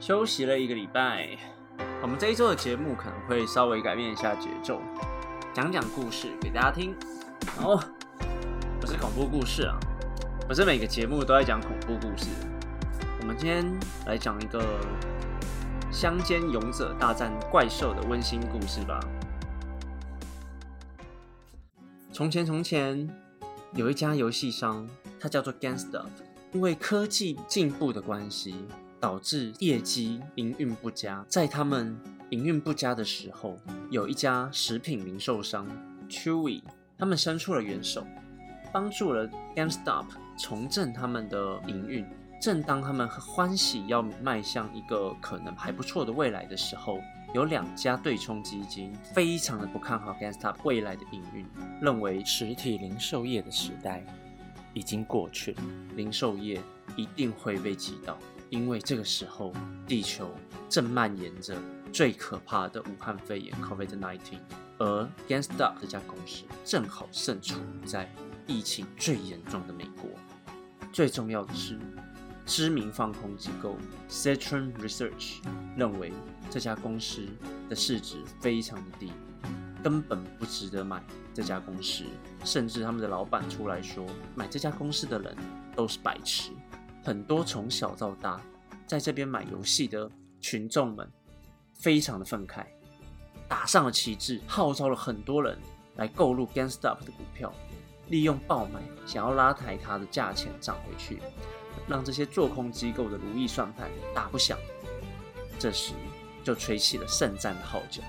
休息了一个礼拜，我们这一周的节目可能会稍微改变一下节奏，讲讲故事给大家听。哦，不是恐怖故事啊，不是每个节目都在讲恐怖故事。我们今天来讲一个乡间勇者大战怪兽的温馨故事吧。从前，从前有一家游戏商，它叫做 Gangster，因为科技进步的关系。导致业绩营运不佳。在他们营运不佳的时候，有一家食品零售商 Chewy，他们伸出了援手，帮助了 GameStop 重振他们的营运。正当他们欢喜要迈向一个可能还不错的未来的时候，有两家对冲基金非常的不看好 GameStop 未来的营运，认为实体零售业的时代已经过去了，零售业一定会被击倒。因为这个时候，地球正蔓延着最可怕的武汉肺炎 （COVID-19），而 GameStop 这家公司正好身处在疫情最严重的美国。最重要的是，知名放空机构 Citron Research 认为这家公司的市值非常的低，根本不值得买这家公司。甚至他们的老板出来说，买这家公司的人都是白痴。很多从小到大在这边买游戏的群众们，非常的愤慨，打上了旗帜，号召了很多人来购入 GameStop 的股票，利用爆买想要拉抬它的价钱涨回去，让这些做空机构的如意算盘打不响。这时就吹起了圣战的号角，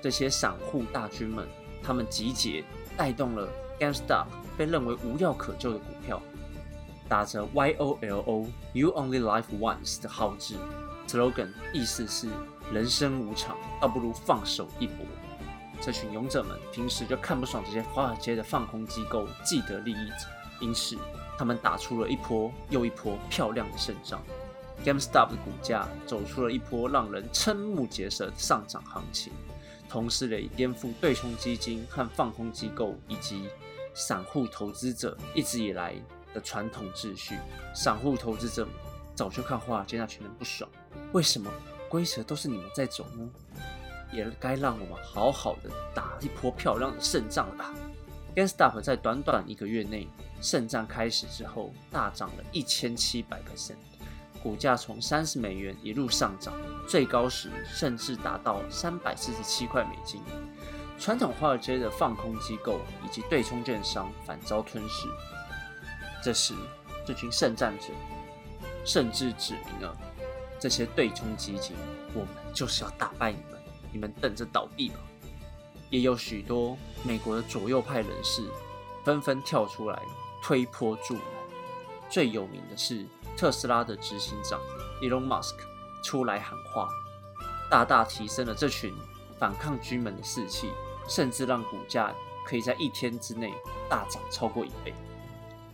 这些散户大军们，他们集结，带动了 GameStop 被认为无药可救的股票。打着 Y O L O You Only Live Once 的号志，slogan 意思是人生无常，倒不如放手一搏。这群勇者们平时就看不爽这些华尔街的放空机构既得利益者，因此他们打出了一波又一波漂亮的胜仗。GameStop 的股价走出了一波让人瞠目结舌的上涨行情，同时也颠覆对冲基金和放空机构以及散户投资者一直以来。的传统秩序，散户投资者早就看华尔街那群人不爽，为什么规则都是你们在走呢？也该让我们好好的打一波漂亮的胜仗了吧？GameStop 在短短一个月内，胜仗开始之后大涨了一千七百 percent，股价从三十美元一路上涨，最高时甚至达到三百四十七块美金。传统华尔街的放空机构以及对冲券商反遭吞噬。这时，这群圣战者甚至指明了这些对冲基金：“我们就是要打败你们，你们等着倒闭吧！”也有许多美国的左右派人士纷纷跳出来推波助澜。最有名的是特斯拉的执行长 Elon Musk 出来喊话，大大提升了这群反抗军们的士气，甚至让股价可以在一天之内大涨超过一倍。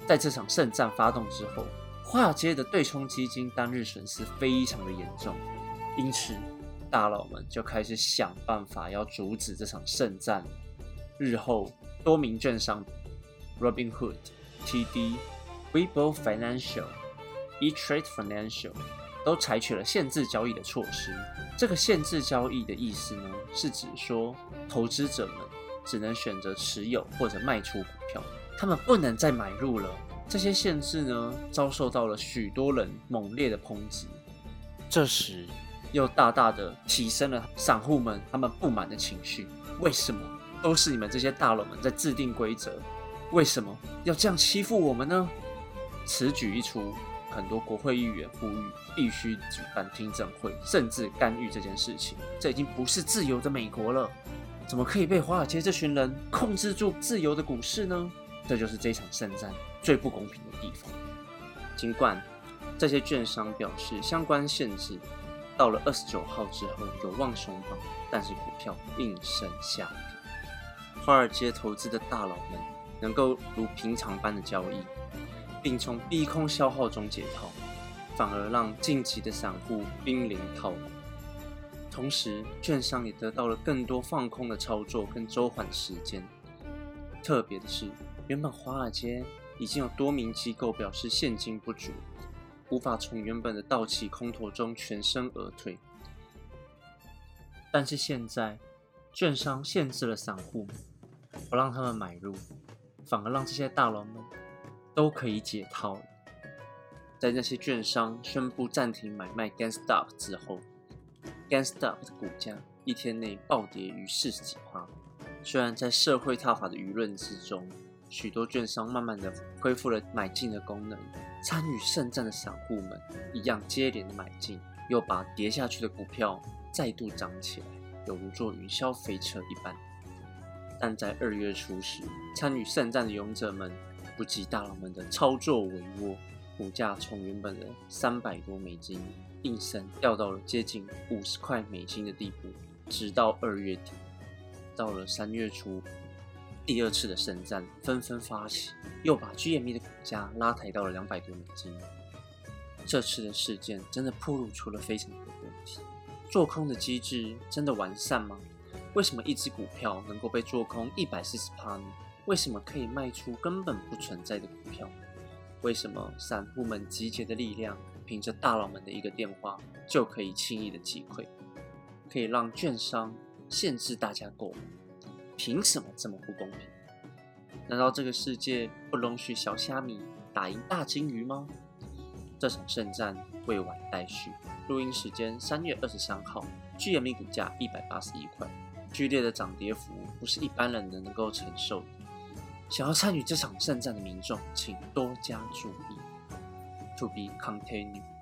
在这场圣战发动之后，华尔街的对冲基金单日损失非常的严重，因此大佬们就开始想办法要阻止这场圣战。日后多名券商，Robinhood、TD、Webo Financial、eTrade Financial 都采取了限制交易的措施。这个限制交易的意思呢，是指说投资者们只能选择持有或者卖出股票。他们不能再买入了。这些限制呢，遭受到了许多人猛烈的抨击。这时，又大大的提升了散户们他们不满的情绪。为什么都是你们这些大佬们在制定规则？为什么要这样欺负我们呢？此举一出，很多国会议员呼吁必须举办听证会，甚至干预这件事情。这已经不是自由的美国了，怎么可以被华尔街这群人控制住自由的股市呢？这就是这场圣战最不公平的地方。尽管这些券商表示相关限制到了二十九号之后有望松绑，但是股票应声下跌。华尔街投资的大佬们能够如平常般的交易，并从逼空消耗中解套，反而让晋级的散户濒临套牢。同时，券商也得到了更多放空的操作跟周缓时间。特别的是。原本华尔街已经有多名机构表示现金不足，无法从原本的倒气空头中全身而退。但是现在，券商限制了散户，不让他们买入，反而让这些大佬们都可以解套。在那些券商宣布暂停买卖 GameStop 之后，GameStop 的股价一天内暴跌逾四十几趴。虽然在社会踏法的舆论之中，许多券商慢慢的恢复了买进的功能，参与圣战的散户们一样接连的买进，又把跌下去的股票再度涨起来，犹如坐云霄飞车一般。但在二月初时，参与圣战的勇者们不及大佬们的操作帷幄。股价从原本的三百多美金应声掉到了接近五十块美金的地步，直到二月底，到了三月初，第二次的圣战纷纷发起，又把 GME 的股价拉抬到了两百多美金。这次的事件真的暴露出了非常多的问题：做空的机制真的完善吗？为什么一只股票能够被做空一百四十趴呢？为什么可以卖出根本不存在的股票？为什么散户们集结的力量，凭着大佬们的一个电话就可以轻易的击溃，可以让券商限制大家购买？凭什么这么不公平？难道这个世界不容许小虾米打赢大金鱼吗？这场圣战未完待续。录音时间三月二十三号，GME 股价一百八十一块，剧烈的涨跌幅不是一般人能够承受的。想要参与这场圣战的民众，请多加注意。To be continued。